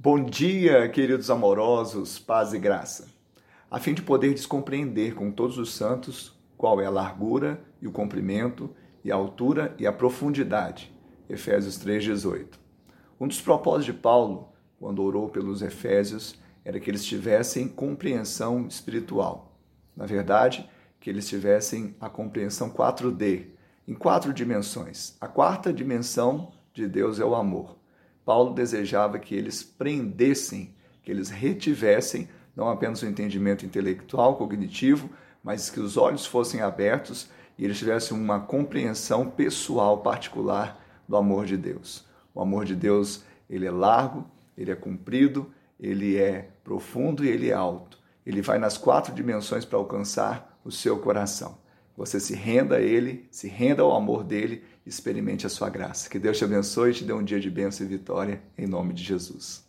Bom dia, queridos amorosos, paz e graça. A fim de poder descompreender com todos os santos qual é a largura e o comprimento e a altura e a profundidade. Efésios 3:18. Um dos propósitos de Paulo, quando orou pelos efésios, era que eles tivessem compreensão espiritual. Na verdade, que eles tivessem a compreensão 4D, em quatro dimensões. A quarta dimensão de Deus é o amor. Paulo desejava que eles prendessem, que eles retivessem não apenas o entendimento intelectual, cognitivo, mas que os olhos fossem abertos e eles tivessem uma compreensão pessoal particular do amor de Deus. O amor de Deus, ele é largo, ele é comprido, ele é profundo e ele é alto. Ele vai nas quatro dimensões para alcançar o seu coração. Você se renda a Ele, se renda ao amor dele, experimente a sua graça. Que Deus te abençoe e te dê um dia de bênção e vitória, em nome de Jesus.